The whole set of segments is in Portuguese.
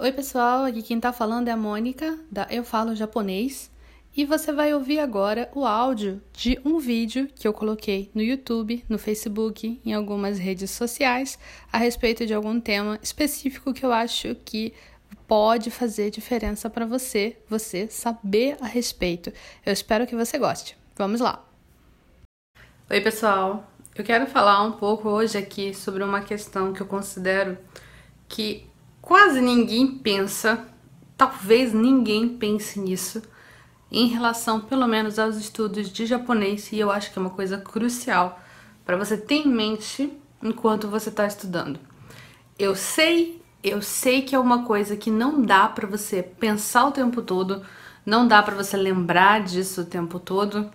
Oi, pessoal, aqui quem tá falando é a Mônica, da Eu Falo Japonês, e você vai ouvir agora o áudio de um vídeo que eu coloquei no YouTube, no Facebook, em algumas redes sociais, a respeito de algum tema específico que eu acho que pode fazer diferença para você, você saber a respeito. Eu espero que você goste. Vamos lá! Oi, pessoal! Eu quero falar um pouco hoje aqui sobre uma questão que eu considero que quase ninguém pensa, talvez ninguém pense nisso, em relação pelo menos aos estudos de japonês, e eu acho que é uma coisa crucial para você ter em mente enquanto você está estudando. Eu sei, eu sei que é uma coisa que não dá para você pensar o tempo todo, não dá para você lembrar disso o tempo todo,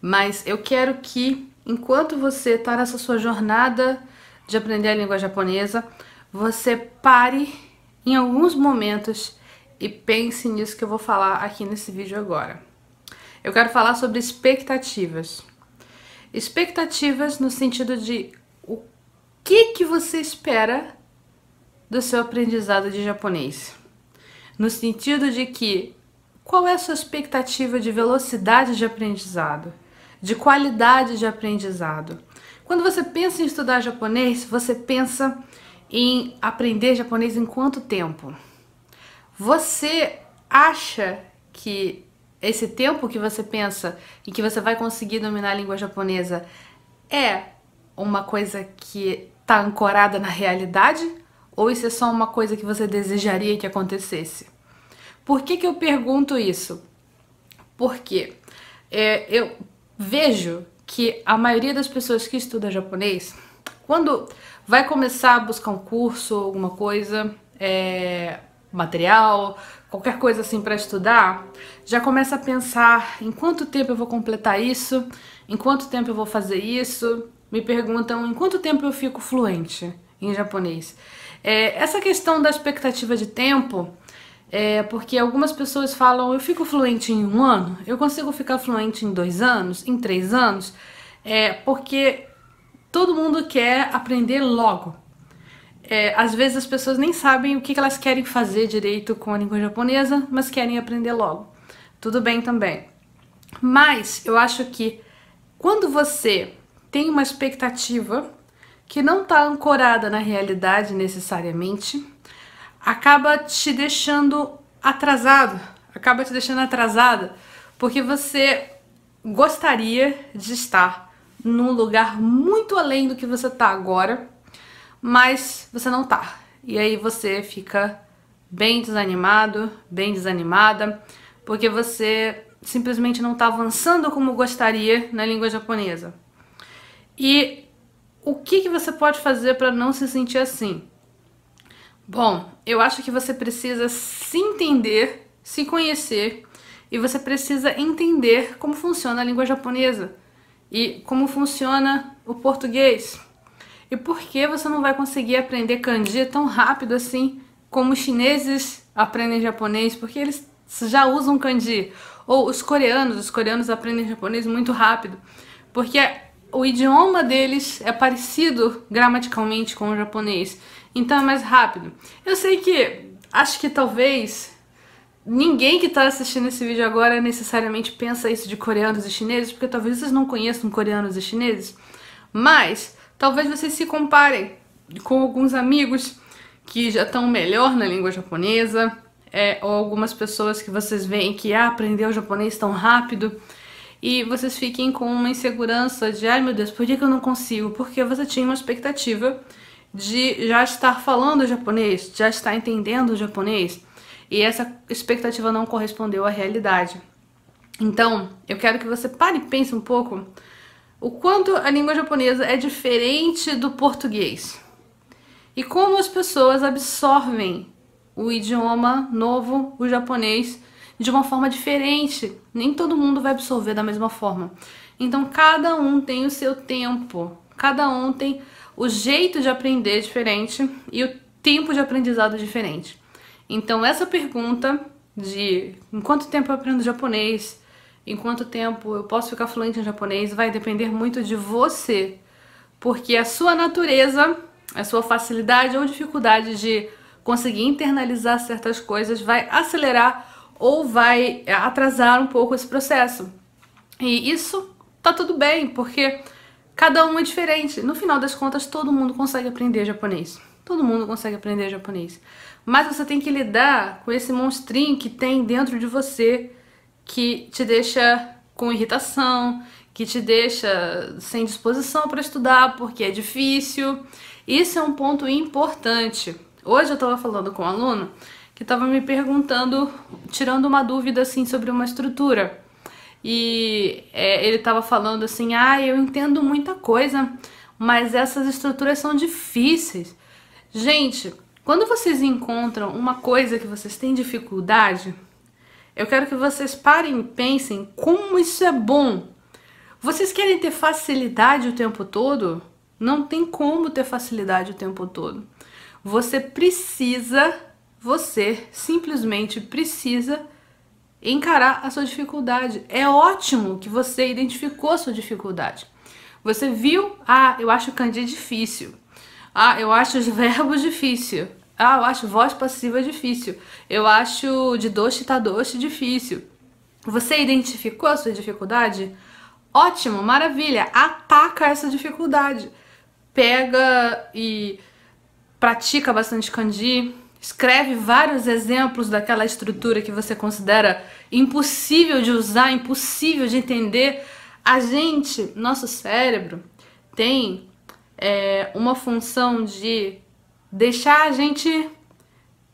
mas eu quero que enquanto você está nessa sua jornada de aprender a língua japonesa, você pare em alguns momentos e pense nisso que eu vou falar aqui nesse vídeo agora. Eu quero falar sobre expectativas. Expectativas no sentido de o que que você espera do seu aprendizado de japonês. No sentido de que qual é a sua expectativa de velocidade de aprendizado? de qualidade de aprendizado. Quando você pensa em estudar japonês, você pensa em aprender japonês em quanto tempo? Você acha que esse tempo que você pensa e que você vai conseguir dominar a língua japonesa é uma coisa que está ancorada na realidade? Ou isso é só uma coisa que você desejaria que acontecesse? Por que, que eu pergunto isso? Porque é, eu, vejo que a maioria das pessoas que estuda japonês, quando vai começar a buscar um curso, alguma coisa, é, material, qualquer coisa assim para estudar, já começa a pensar em quanto tempo eu vou completar isso, em quanto tempo eu vou fazer isso. Me perguntam em quanto tempo eu fico fluente em japonês. É, essa questão da expectativa de tempo é porque algumas pessoas falam, eu fico fluente em um ano, eu consigo ficar fluente em dois anos, em três anos, é porque todo mundo quer aprender logo. É, às vezes as pessoas nem sabem o que elas querem fazer direito com a língua japonesa, mas querem aprender logo. Tudo bem também. Mas eu acho que quando você tem uma expectativa que não está ancorada na realidade necessariamente, acaba te deixando atrasado, acaba te deixando atrasada, porque você gostaria de estar num lugar muito além do que você tá agora, mas você não tá. E aí você fica bem desanimado, bem desanimada, porque você simplesmente não está avançando como gostaria na língua japonesa. E o que, que você pode fazer para não se sentir assim? Bom, eu acho que você precisa se entender, se conhecer e você precisa entender como funciona a língua japonesa e como funciona o português. E por que você não vai conseguir aprender kanji tão rápido assim como os chineses aprendem japonês? Porque eles já usam kanji. Ou os coreanos, os coreanos aprendem japonês muito rápido. Porque o idioma deles é parecido gramaticalmente com o japonês, então é mais rápido. Eu sei que acho que talvez ninguém que está assistindo esse vídeo agora necessariamente pensa isso de coreanos e chineses, porque talvez vocês não conheçam coreanos e chineses, mas talvez vocês se comparem com alguns amigos que já estão melhor na língua japonesa, é, ou algumas pessoas que vocês veem que ah, aprendeu japonês tão rápido e vocês fiquem com uma insegurança de ai meu Deus, por que, eu não consigo? Porque você tinha uma expectativa de já estar falando japonês, já estar entendendo o japonês, e essa expectativa não correspondeu à realidade. Então, eu quero que você pare e pense um pouco o quanto a língua japonesa é diferente do português. E como as pessoas absorvem o idioma novo, o japonês, de uma forma diferente. Nem todo mundo vai absorver da mesma forma. Então, cada um tem o seu tempo, cada um tem o jeito de aprender diferente e o tempo de aprendizado diferente. Então, essa pergunta de em quanto tempo eu aprendo japonês, em quanto tempo eu posso ficar fluente em japonês, vai depender muito de você, porque a sua natureza, a sua facilidade ou dificuldade de conseguir internalizar certas coisas, vai acelerar ou vai atrasar um pouco esse processo. E isso tá tudo bem, porque cada um é diferente. No final das contas, todo mundo consegue aprender japonês. Todo mundo consegue aprender japonês. Mas você tem que lidar com esse monstrinho que tem dentro de você que te deixa com irritação, que te deixa sem disposição para estudar porque é difícil. Isso é um ponto importante. Hoje eu estava falando com um aluno que estava me perguntando, tirando uma dúvida assim sobre uma estrutura. E é, ele estava falando assim: ah, eu entendo muita coisa, mas essas estruturas são difíceis. Gente, quando vocês encontram uma coisa que vocês têm dificuldade, eu quero que vocês parem e pensem como isso é bom. Vocês querem ter facilidade o tempo todo? Não tem como ter facilidade o tempo todo. Você precisa, você simplesmente precisa encarar a sua dificuldade. É ótimo que você identificou a sua dificuldade. Você viu, ah, eu acho kanji difícil. Ah, eu acho os verbos difícil. Ah, eu acho voz passiva difícil. Eu acho de doce tá doce difícil. Você identificou a sua dificuldade? Ótimo, maravilha. Ataca essa dificuldade. Pega e pratica bastante kanji, escreve vários exemplos daquela estrutura que você considera impossível de usar, impossível de entender. A gente, nosso cérebro, tem é, uma função de deixar a gente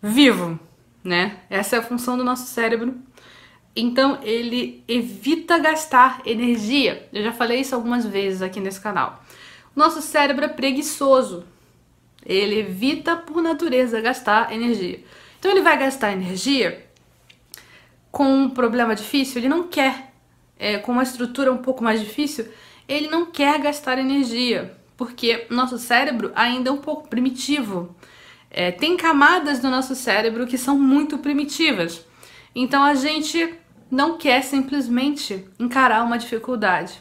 vivo, né? Essa é a função do nosso cérebro. Então ele evita gastar energia. Eu já falei isso algumas vezes aqui nesse canal. O nosso cérebro é preguiçoso. Ele evita por natureza gastar energia. Então ele vai gastar energia com um problema difícil, ele não quer. É, com uma estrutura um pouco mais difícil, ele não quer gastar energia porque nosso cérebro ainda é um pouco primitivo. É, tem camadas do nosso cérebro que são muito primitivas. Então a gente não quer simplesmente encarar uma dificuldade,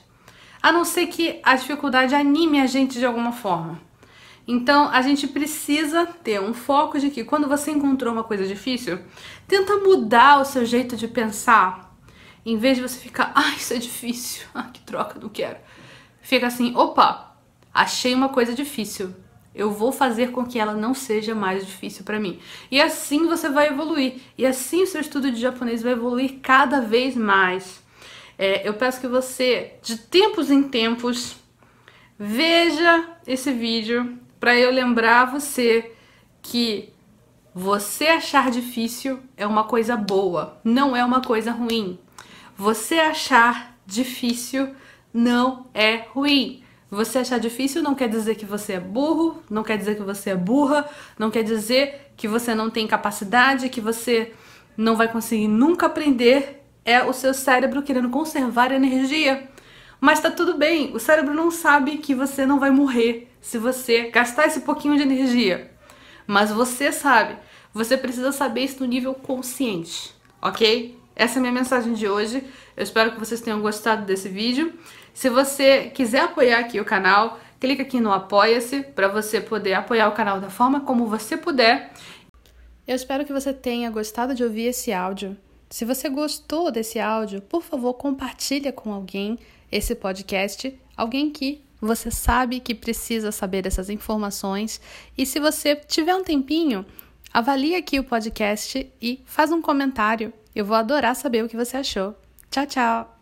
a não ser que a dificuldade anime a gente de alguma forma. Então a gente precisa ter um foco de que quando você encontrou uma coisa difícil, tenta mudar o seu jeito de pensar. Em vez de você ficar, ai, isso é difícil, ah, que troca, não quero. Fica assim, opa, achei uma coisa difícil. Eu vou fazer com que ela não seja mais difícil para mim. E assim você vai evoluir. E assim o seu estudo de japonês vai evoluir cada vez mais. É, eu peço que você, de tempos em tempos, veja esse vídeo para eu lembrar você que você achar difícil é uma coisa boa, não é uma coisa ruim. Você achar difícil não é ruim. Você achar difícil não quer dizer que você é burro, não quer dizer que você é burra, não quer dizer que você não tem capacidade, que você não vai conseguir nunca aprender. É o seu cérebro querendo conservar energia. Mas tá tudo bem, o cérebro não sabe que você não vai morrer se você gastar esse pouquinho de energia. Mas você sabe. Você precisa saber isso no nível consciente, ok? Essa é a minha mensagem de hoje. Eu espero que vocês tenham gostado desse vídeo. Se você quiser apoiar aqui o canal, clica aqui no Apoia-se para você poder apoiar o canal da forma como você puder. Eu espero que você tenha gostado de ouvir esse áudio. Se você gostou desse áudio, por favor, compartilha com alguém esse podcast, alguém que você sabe que precisa saber dessas informações. E se você tiver um tempinho, avalie aqui o podcast e faz um comentário. Eu vou adorar saber o que você achou. Tchau, tchau!